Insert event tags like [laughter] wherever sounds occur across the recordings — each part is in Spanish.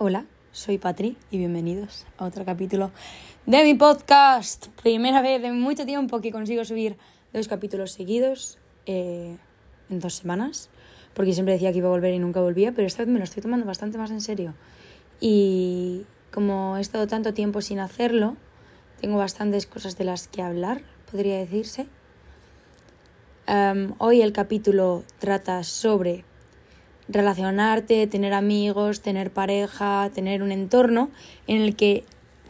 Hola, soy Patri y bienvenidos a otro capítulo de mi podcast. Primera vez en mucho tiempo que consigo subir dos capítulos seguidos eh, en dos semanas, porque siempre decía que iba a volver y nunca volvía, pero esta vez me lo estoy tomando bastante más en serio. Y como he estado tanto tiempo sin hacerlo, tengo bastantes cosas de las que hablar, podría decirse. Hoy el capítulo trata sobre relacionarte, tener amigos, tener pareja, tener un entorno en el que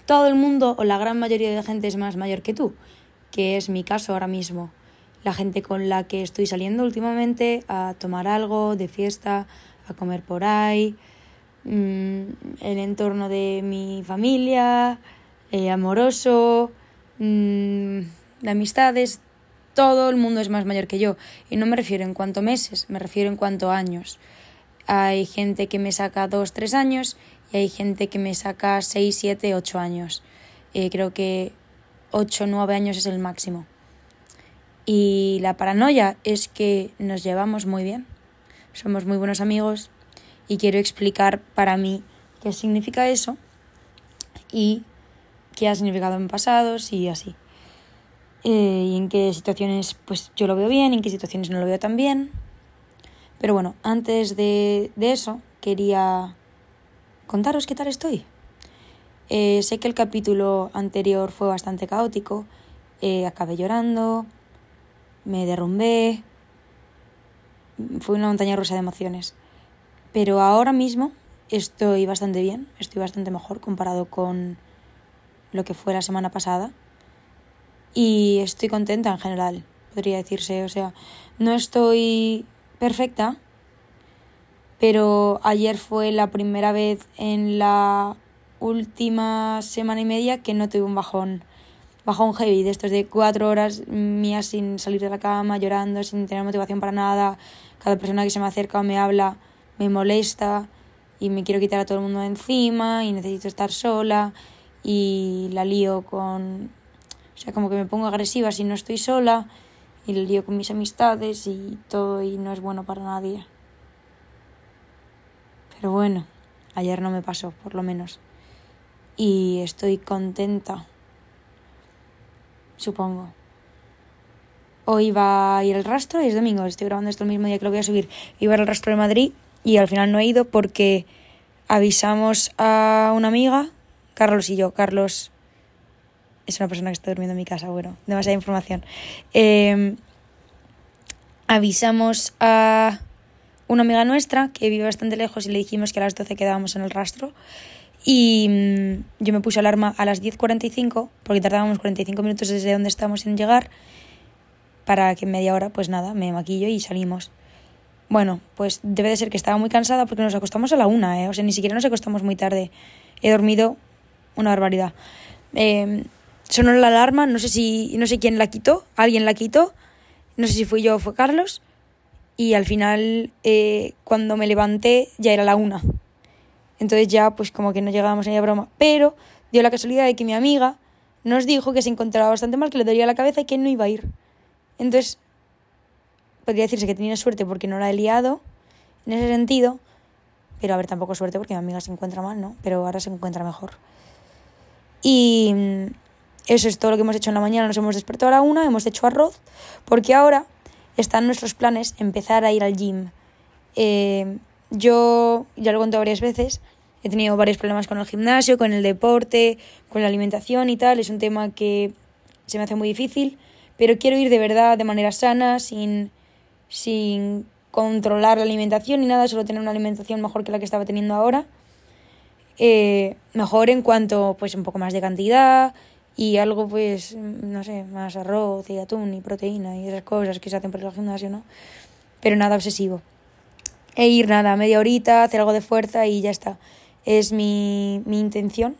todo el mundo o la gran mayoría de gente es más mayor que tú, que es mi caso ahora mismo. La gente con la que estoy saliendo últimamente a tomar algo de fiesta, a comer por ahí, mm, el entorno de mi familia, eh, amoroso, mm, de amistades, todo el mundo es más mayor que yo. Y no me refiero en cuanto meses, me refiero en cuanto años. Hay gente que me saca 2, 3 años y hay gente que me saca 6, 7, 8 años. Eh, creo que 8, 9 años es el máximo. Y la paranoia es que nos llevamos muy bien. Somos muy buenos amigos y quiero explicar para mí qué significa eso y qué ha significado en pasados y así. Eh, y en qué situaciones pues yo lo veo bien, en qué situaciones no lo veo tan bien. Pero bueno, antes de, eso, quería contaros qué tal estoy. Eh, sé que el capítulo anterior fue bastante caótico, eh, acabé llorando, me derrumbé, fue una montaña rusa de emociones. Pero ahora mismo estoy bastante bien, estoy bastante mejor comparado con lo que fue la semana pasada. Y estoy contenta en general, podría decirse. O sea, no estoy perfecta, pero ayer fue la primera vez en la última semana y media que no tuve un bajón, bajón heavy, de estos de cuatro horas mías sin salir de la cama, llorando, sin tener motivación para nada, cada persona que se me acerca o me habla me molesta y me quiero quitar a todo el mundo de encima y necesito estar sola y la lío con... O sea, como que me pongo agresiva si no estoy sola y el lío con mis amistades y todo y no es bueno para nadie. Pero bueno, ayer no me pasó, por lo menos. Y estoy contenta, supongo. Hoy va a ir el rastro y es domingo, estoy grabando esto el mismo día que lo voy a subir. Iba al rastro de Madrid y al final no he ido porque avisamos a una amiga, Carlos y yo, Carlos es una persona que está durmiendo en mi casa, bueno, demasiada información. Em, avisamos a una amiga nuestra que vive bastante lejos y le dijimos que a las 12 quedábamos en el rastro. Y mm, yo me puse alarma a las 10.45 porque tardábamos 45 minutos desde donde estábamos en llegar para que en media hora, pues nada, me maquillo y salimos. Bueno, pues debe de ser que estaba muy cansada porque nos acostamos a la una, ¿eh? o sea, ni siquiera nos acostamos muy tarde. He dormido una barbaridad. Eh, sonó la alarma, no sé si no sé quién la quitó, alguien la quitó, no sé si fui yo o fue Carlos, y al final eh, cuando me levanté ya era la una. Entonces ya pues como que no llegábamos a la broma, pero dio la casualidad de que mi amiga nos dijo que se encontraba bastante mal, que le dolía la cabeza y que no iba a ir. Entonces, podría decirse que tenía suerte porque no la he liado en ese sentido, pero a ver, tampoco suerte porque mi amiga se encuentra mal, ¿no? Pero ahora se encuentra mejor. Y eso es todo lo que hemos hecho en la mañana. Nos hemos despertado a la una, hemos hecho arroz, porque ahora están nuestros planes empezar a ir al gym. Eh, yo, ya lo he contado varias veces, he tenido varios problemas con el gimnasio, con el deporte, con la alimentación y tal. Es un tema que se me hace muy difícil, pero quiero ir de verdad, de manera sana, sin, sin controlar la alimentación ni nada, solo tener una alimentación mejor que la que estaba teniendo ahora. Eh, mejor en cuanto, pues, un poco más de cantidad, y algo pues, no sé, más arroz y atún y proteína y esas cosas que se hacen por el gimnasio, ¿no? Pero nada obsesivo. E ir nada, media horita, hacer algo de fuerza y ya está. Es mi, mi intención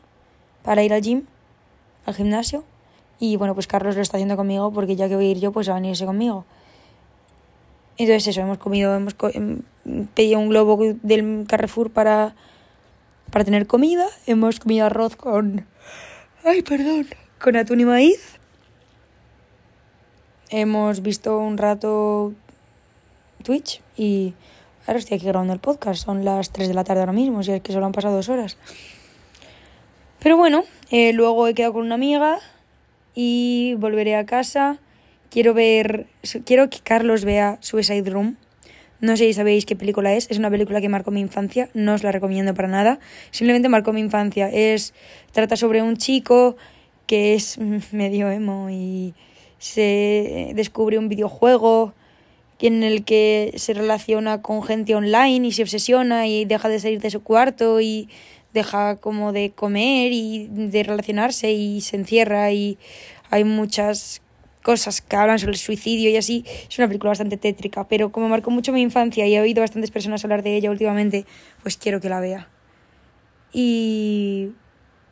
para ir al gym, al gimnasio. Y bueno, pues Carlos lo está haciendo conmigo porque ya que voy a ir yo, pues va a venirse conmigo. Entonces eso, hemos comido, hemos em, pedido un globo del Carrefour para, para tener comida. Hemos comido arroz con... Ay, perdón con atún y maíz. Hemos visto un rato Twitch y Ahora estoy aquí grabando el podcast, son las 3 de la tarde ahora mismo, si es que solo han pasado dos horas. Pero bueno, eh, luego he quedado con una amiga y volveré a casa. Quiero ver, quiero que Carlos vea Suicide Room. No sé si sabéis qué película es. Es una película que marcó mi infancia. No os la recomiendo para nada. Simplemente marcó mi infancia. Es trata sobre un chico que es [laughs] medio emo y se descubre un videojuego en el que se relaciona con gente online y se obsesiona y deja de salir de su cuarto y deja como de comer y de relacionarse y se encierra y hay muchas cosas que hablan sobre el suicidio y así. Es una película bastante tétrica, pero como marcó mucho mi infancia y he oído bastantes personas hablar de ella últimamente, pues quiero que la vea. Y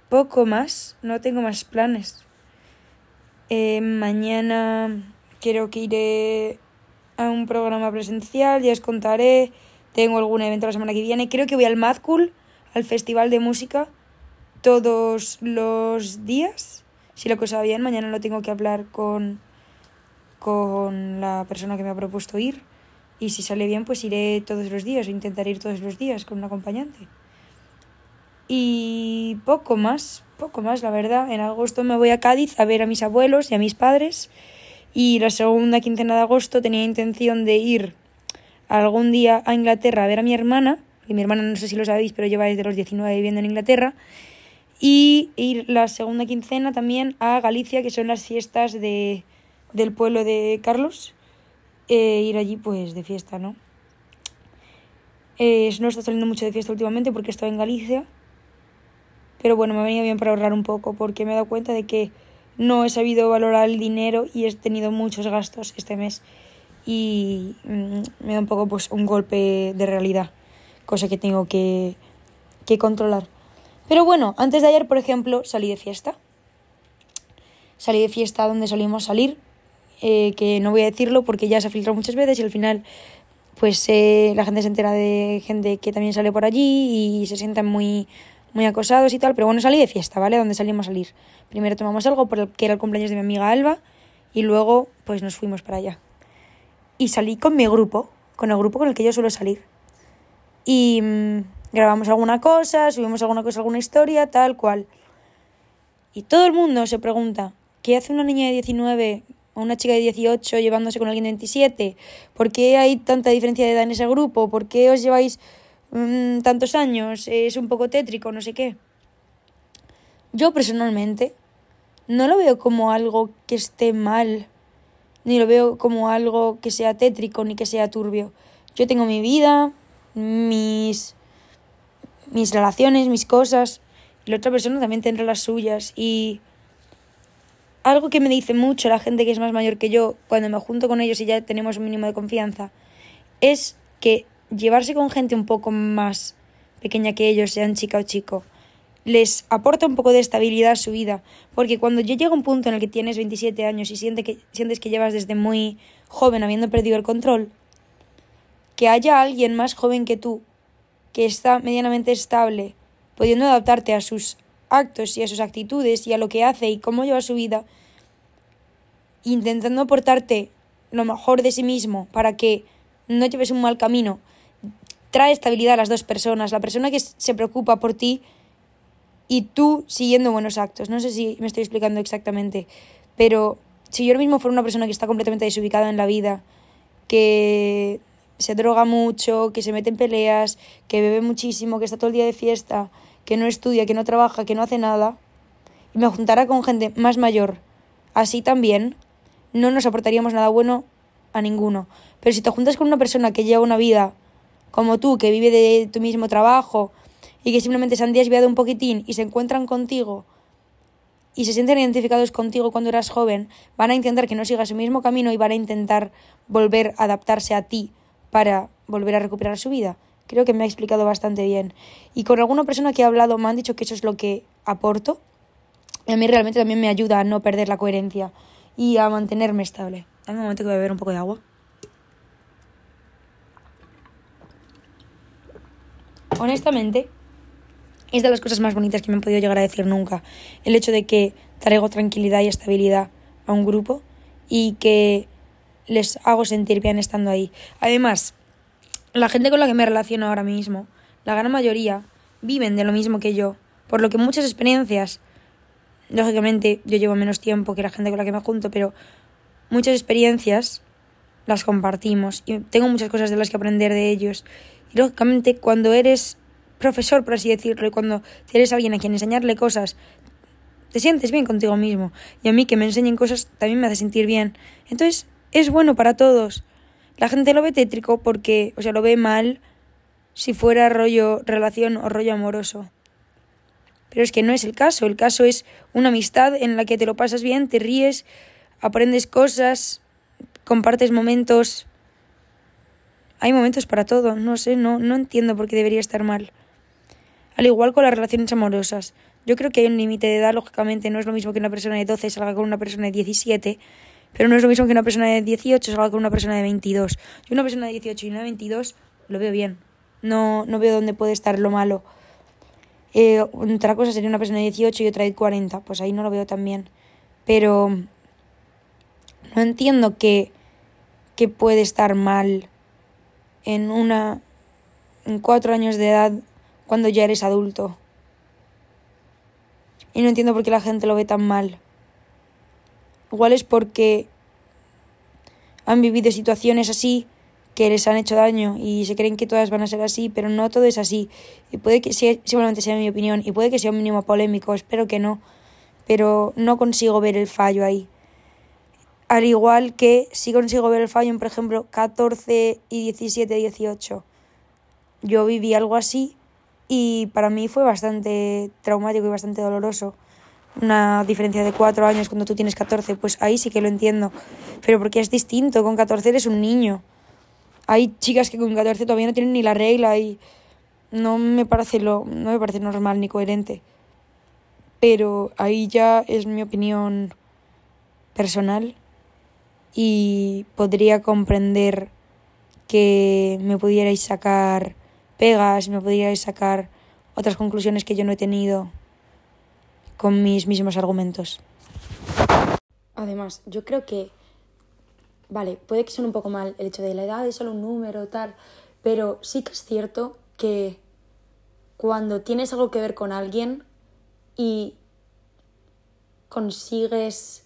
poco más, no tengo más planes. Eh, mañana quiero que iré a un programa presencial, ya os contaré. Tengo algún evento la semana que viene. Creo que voy al Mad al festival de música, todos los días. Si lo cosa bien, mañana lo tengo que hablar con, con la persona que me ha propuesto ir. Y si sale bien, pues iré todos los días o intentaré ir todos los días con un acompañante. Y poco más, poco más, la verdad. En agosto me voy a Cádiz a ver a mis abuelos y a mis padres. Y la segunda quincena de agosto tenía intención de ir algún día a Inglaterra a ver a mi hermana, y mi hermana no sé si lo sabéis, pero lleva desde los 19 viviendo en Inglaterra, y ir la segunda quincena también a Galicia, que son las fiestas de, del pueblo de Carlos, e ir allí pues de fiesta, ¿no? Eh, no está saliendo mucho de fiesta últimamente porque estoy en Galicia, pero bueno, me ha venido bien para ahorrar un poco porque me he dado cuenta de que no he sabido valorar el dinero y he tenido muchos gastos este mes y mm, me da un poco pues un golpe de realidad, cosa que tengo que, que controlar. Pero bueno, antes de ayer, por ejemplo, salí de fiesta. Salí de fiesta donde salimos salir, eh, que no voy a decirlo porque ya se ha filtrado muchas veces y al final pues eh, la gente se entera de gente que también sale por allí y se sientan muy muy acosados y tal, pero bueno, salí de fiesta, ¿vale? Donde salimos a salir. Primero tomamos algo porque era el cumpleaños de mi amiga Alba y luego pues nos fuimos para allá. Y salí con mi grupo, con el grupo con el que yo suelo salir. Y mm, grabamos alguna cosa, subimos alguna cosa, alguna historia, tal cual. Y todo el mundo se pregunta, ¿qué hace una niña de 19 o una chica de 18 llevándose con alguien de 27? ¿Por qué hay tanta diferencia de edad en ese grupo? ¿Por qué os lleváis Mm, tantos años, es un poco tétrico, no sé qué. Yo personalmente no lo veo como algo que esté mal, ni lo veo como algo que sea tétrico, ni que sea turbio. Yo tengo mi vida, mis, mis relaciones, mis cosas, y la otra persona también tendrá las suyas. Y algo que me dice mucho la gente que es más mayor que yo, cuando me junto con ellos y ya tenemos un mínimo de confianza, es que llevarse con gente un poco más pequeña que ellos, sean chica o chico, les aporta un poco de estabilidad a su vida. Porque cuando yo llego un punto en el que tienes 27 años y sientes que, sientes que llevas desde muy joven habiendo perdido el control, que haya alguien más joven que tú, que está medianamente estable, pudiendo adaptarte a sus actos y a sus actitudes y a lo que hace y cómo lleva su vida, intentando aportarte lo mejor de sí mismo para que no lleves un mal camino, trae estabilidad a las dos personas, la persona que se preocupa por ti y tú siguiendo buenos actos. No sé si me estoy explicando exactamente, pero si yo mismo fuera una persona que está completamente desubicada en la vida, que se droga mucho, que se mete en peleas, que bebe muchísimo, que está todo el día de fiesta, que no estudia, que no trabaja, que no hace nada, y me juntara con gente más mayor, así también, no nos aportaríamos nada bueno a ninguno. Pero si te juntas con una persona que lleva una vida como tú, que vive de tu mismo trabajo y que simplemente se han desviado un poquitín y se encuentran contigo y se sienten identificados contigo cuando eras joven, van a intentar que no sigas el mismo camino y van a intentar volver a adaptarse a ti para volver a recuperar su vida. Creo que me ha explicado bastante bien. Y con alguna persona que ha hablado me han dicho que eso es lo que aporto. Y a mí realmente también me ayuda a no perder la coherencia y a mantenerme estable. Dame un momento que voy a beber un poco de agua. Honestamente, es de las cosas más bonitas que me han podido llegar a decir nunca. El hecho de que traigo tranquilidad y estabilidad a un grupo y que les hago sentir bien estando ahí. Además, la gente con la que me relaciono ahora mismo, la gran mayoría, viven de lo mismo que yo, por lo que muchas experiencias, lógicamente yo llevo menos tiempo que la gente con la que me junto, pero muchas experiencias las compartimos y tengo muchas cosas de las que aprender de ellos. Lógicamente cuando eres profesor, por así decirlo, y cuando eres alguien a quien enseñarle cosas, te sientes bien contigo mismo. Y a mí que me enseñen cosas también me hace sentir bien. Entonces, es bueno para todos. La gente lo ve tétrico porque, o sea, lo ve mal si fuera rollo relación o rollo amoroso. Pero es que no es el caso. El caso es una amistad en la que te lo pasas bien, te ríes, aprendes cosas, compartes momentos. Hay momentos para todo. No sé, no, no entiendo por qué debería estar mal. Al igual con las relaciones amorosas. Yo creo que hay un límite de edad, lógicamente, no es lo mismo que una persona de 12 salga con una persona de 17, pero no es lo mismo que una persona de 18 salga con una persona de 22. Yo una persona de 18 y una de 22 lo veo bien. No, no veo dónde puede estar lo malo. Eh, otra cosa sería una persona de 18 y otra de 40, pues ahí no lo veo tan bien. Pero no entiendo que, que puede estar mal en una en cuatro años de edad cuando ya eres adulto. Y no entiendo por qué la gente lo ve tan mal. Igual es porque han vivido situaciones así que les han hecho daño y se creen que todas van a ser así, pero no todo es así. Y puede que sea, seguramente sea mi opinión, y puede que sea un mínimo polémico, espero que no, pero no consigo ver el fallo ahí. Al igual que sí consigo ver el fallo en, por ejemplo, 14 y 17, 18. Yo viví algo así y para mí fue bastante traumático y bastante doloroso. Una diferencia de cuatro años cuando tú tienes 14, pues ahí sí que lo entiendo. Pero porque es distinto, con 14 eres un niño. Hay chicas que con 14 todavía no tienen ni la regla y no me parece lo no me parece normal ni coherente. Pero ahí ya es mi opinión personal y podría comprender que me pudierais sacar pegas, me podríais sacar otras conclusiones que yo no he tenido con mis mismos argumentos. Además, yo creo que, vale, puede que suene un poco mal el hecho de la edad es solo un número, tal, pero sí que es cierto que cuando tienes algo que ver con alguien y consigues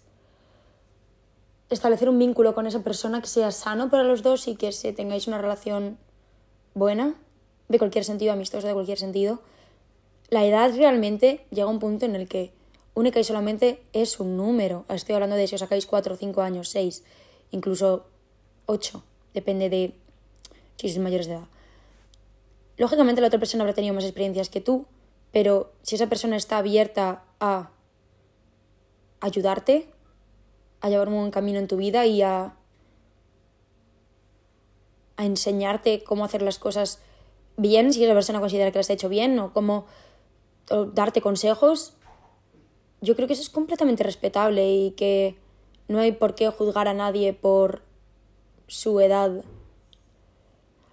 establecer un vínculo con esa persona que sea sano para los dos y que se tengáis una relación buena, de cualquier sentido, amistoso de cualquier sentido, la edad realmente llega a un punto en el que única y solamente es un número. Estoy hablando de si os sacáis 4, 5 años, 6, incluso 8, depende de si sois mayores de edad. Lógicamente la otra persona habrá tenido más experiencias que tú, pero si esa persona está abierta a ayudarte, a llevar un buen camino en tu vida y a, a enseñarte cómo hacer las cosas bien, si esa persona considera que las ha hecho bien, o cómo darte consejos, yo creo que eso es completamente respetable y que no hay por qué juzgar a nadie por su edad.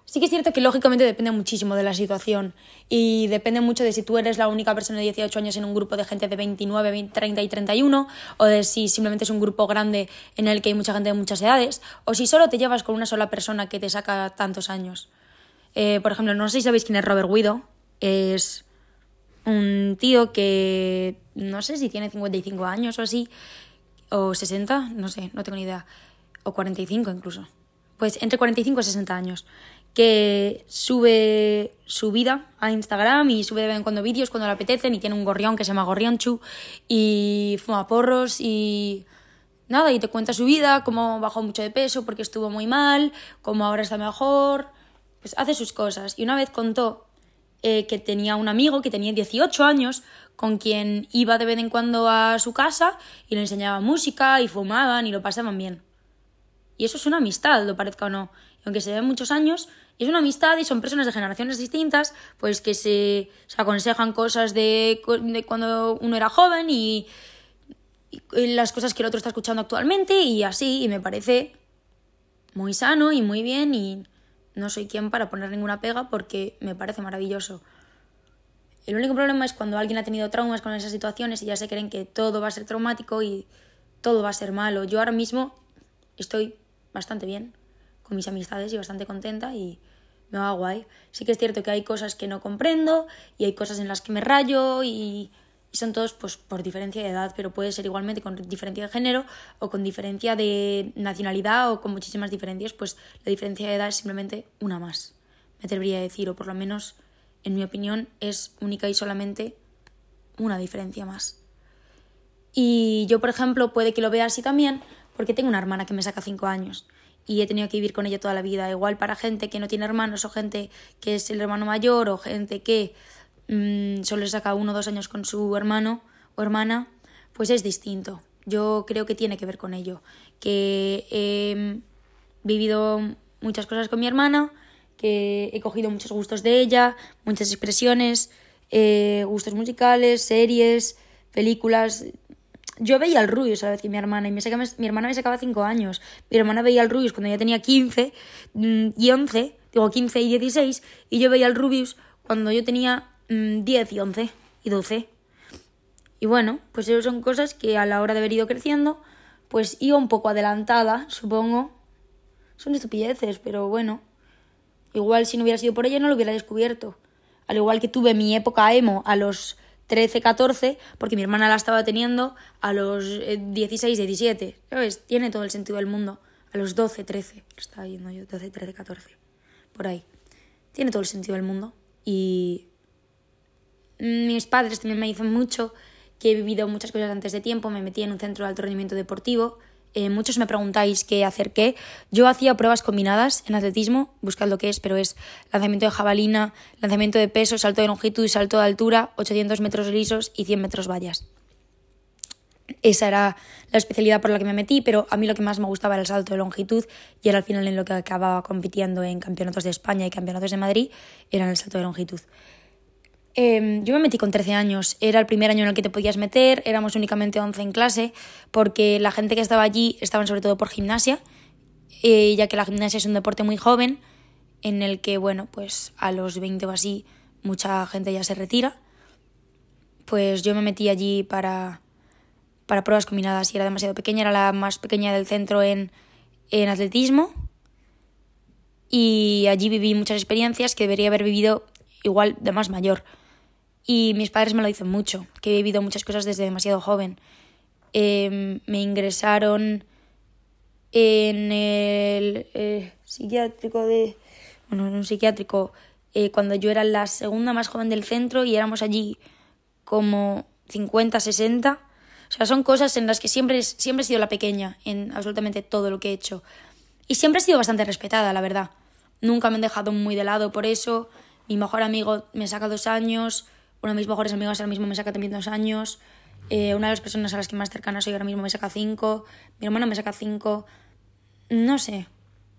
Sí que es cierto que lógicamente depende muchísimo de la situación y depende mucho de si tú eres la única persona de 18 años en un grupo de gente de 29, 30 y 31 o de si simplemente es un grupo grande en el que hay mucha gente de muchas edades o si solo te llevas con una sola persona que te saca tantos años. Eh, por ejemplo, no sé si sabéis quién es Robert Guido. Es un tío que no sé si tiene 55 años o así, o 60, no sé, no tengo ni idea, o 45 incluso. Pues entre 45 y 60 años, que sube su vida a Instagram y sube de vez en cuando vídeos cuando le apetecen y tiene un gorrión que se llama Gorrionchu y fuma porros y nada, y te cuenta su vida, cómo bajó mucho de peso porque estuvo muy mal, cómo ahora está mejor, pues hace sus cosas. Y una vez contó eh, que tenía un amigo que tenía 18 años, con quien iba de vez en cuando a su casa y le enseñaba música y fumaban y lo pasaban bien. Y eso es una amistad, lo parezca o no. Y aunque se ven muchos años, es una amistad y son personas de generaciones distintas, pues que se, se aconsejan cosas de, de, cuando uno era joven y, y las cosas que el otro está escuchando actualmente y así, y me parece muy sano y muy bien y no soy quien para poner ninguna pega porque me parece maravilloso. El único problema es cuando alguien ha tenido traumas con esas situaciones y ya se creen que todo va a ser traumático y todo va a ser malo. Yo ahora mismo estoy bastante bien con mis amistades y bastante contenta y me va guay. Sí que es cierto que hay cosas que no comprendo y hay cosas en las que me rayo y, son todos pues por diferencia de edad, pero puede ser igualmente con diferencia de género o con diferencia de nacionalidad o con muchísimas diferencias, pues la diferencia de edad es simplemente una más, me atrevería a decir, o por lo menos en mi opinión es única y solamente una diferencia más. Y yo, por ejemplo, puede que lo vea así también, porque tengo una hermana que me saca cinco años y he tenido que vivir con ella toda la vida. Igual para gente que no tiene hermanos o gente que es el hermano mayor o gente que mmm, solo saca uno o dos años con su hermano o hermana, pues es distinto. Yo creo que tiene que ver con ello. Que he vivido muchas cosas con mi hermana, que he cogido muchos gustos de ella, muchas expresiones, eh, gustos musicales, series, películas, yo veía al Rubius a la vez que mi hermana, y me mi hermana me sacaba 5 años. Mi hermana veía al Rubius cuando ya tenía 15 mm, y 11, digo 15 y 16, y yo veía al Rubius cuando yo tenía 10 mm, y 11 y 12. Y bueno, pues eso son cosas que a la hora de haber ido creciendo, pues iba un poco adelantada, supongo. Son estupideces, pero bueno. Igual si no hubiera sido por ella no lo hubiera descubierto. Al igual que tuve mi época emo a los 13, 14, porque mi hermana la estaba teniendo a los 16, eh, 17. ¿Sabes? Tiene todo el sentido del mundo. A los 12, 13. Estaba yendo yo, 12, 13, 14. Por ahí. Tiene todo el sentido del mundo. Y mis padres también me dicen mucho que he vivido muchas cosas antes de tiempo. Me metí en un centro de alto rendimiento deportivo eh, muchos me preguntáis qué hacer qué. Yo hacía pruebas combinadas en atletismo, buscad lo que es, pero es lanzamiento de jabalina, lanzamiento de peso, salto de longitud y salto de altura, 800 metros lisos y 100 metros vallas. Esa era la especialidad por la que me metí, pero a mí lo que más me gustaba era el salto de longitud y era al final en lo que acababa compitiendo en campeonatos de España y campeonatos de Madrid, era el salto de longitud. Em, yo me metí con 13 años, era el primer año en el que te podías meter, éramos únicamente 11 en clase, porque la gente que estaba allí estaban sobre todo por gimnasia, eh, ya que la gimnasia es un deporte muy joven, en el que, bueno, pues a los 20 o así mucha gente ya se retira. Pues yo me metí allí para, para pruebas combinadas y era demasiado pequeña, era la más pequeña del centro en, en atletismo. Y allí viví muchas experiencias que debería haber vivido igual de más mayor. Y mis padres me lo dicen mucho, que he vivido muchas cosas desde demasiado joven. Em, me ingresaron en el eh, psiquiátrico de... Bueno, en un psiquiátrico eh, cuando yo era la segunda más joven del centro y éramos allí como 50, 60. O sea, son cosas en las que siempre, siempre he sido la pequeña en absolutamente todo lo que he hecho. Y siempre he sido bastante respetada, la verdad. Nunca me han dejado muy de lado por eso. Mi mejor amigo me saca dos años uno de mis mejores amigos ahora mismo me saca también dos años, eh, una de las personas a las que más cercana soy ahora mismo me saca cinco, mi hermano me saca cinco, no sé,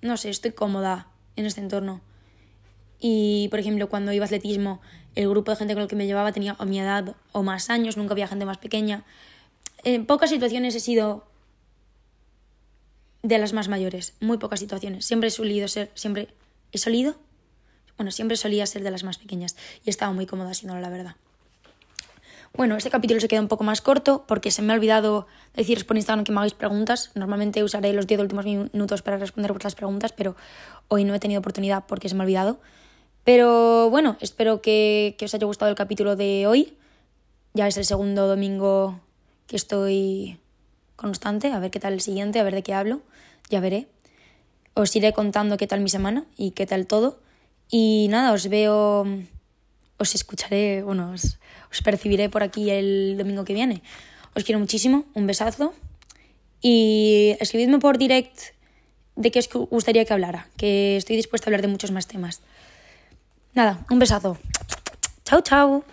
no sé, estoy cómoda en este entorno. Y, por ejemplo, cuando iba a atletismo, el grupo de gente con el que me llevaba tenía o mi edad o más años, nunca había gente más pequeña. En pocas situaciones he sido de las más mayores, muy pocas situaciones. Siempre he solido ser, siempre he solido bueno, siempre solía ser de las más pequeñas y estaba muy cómoda siendo la verdad. Bueno, este capítulo se queda un poco más corto porque se me ha olvidado deciros por Instagram que me hagáis preguntas. Normalmente usaré los 10 últimos minutos para responder vuestras preguntas, pero hoy no he tenido oportunidad porque se me ha olvidado. Pero bueno, espero que, que os haya gustado el capítulo de hoy. Ya es el segundo domingo que estoy constante, a ver qué tal el siguiente, a ver de qué hablo, ya veré. Os iré contando qué tal mi semana y qué tal todo. Y nada, os veo, os escucharé, bueno, os, percibiré por aquí el domingo que viene. Os quiero muchísimo, un besazo y escribidme por direct de qué os gustaría que hablara, que estoy dispuesta a hablar de muchos más temas. Nada, un besazo. Chao, chao.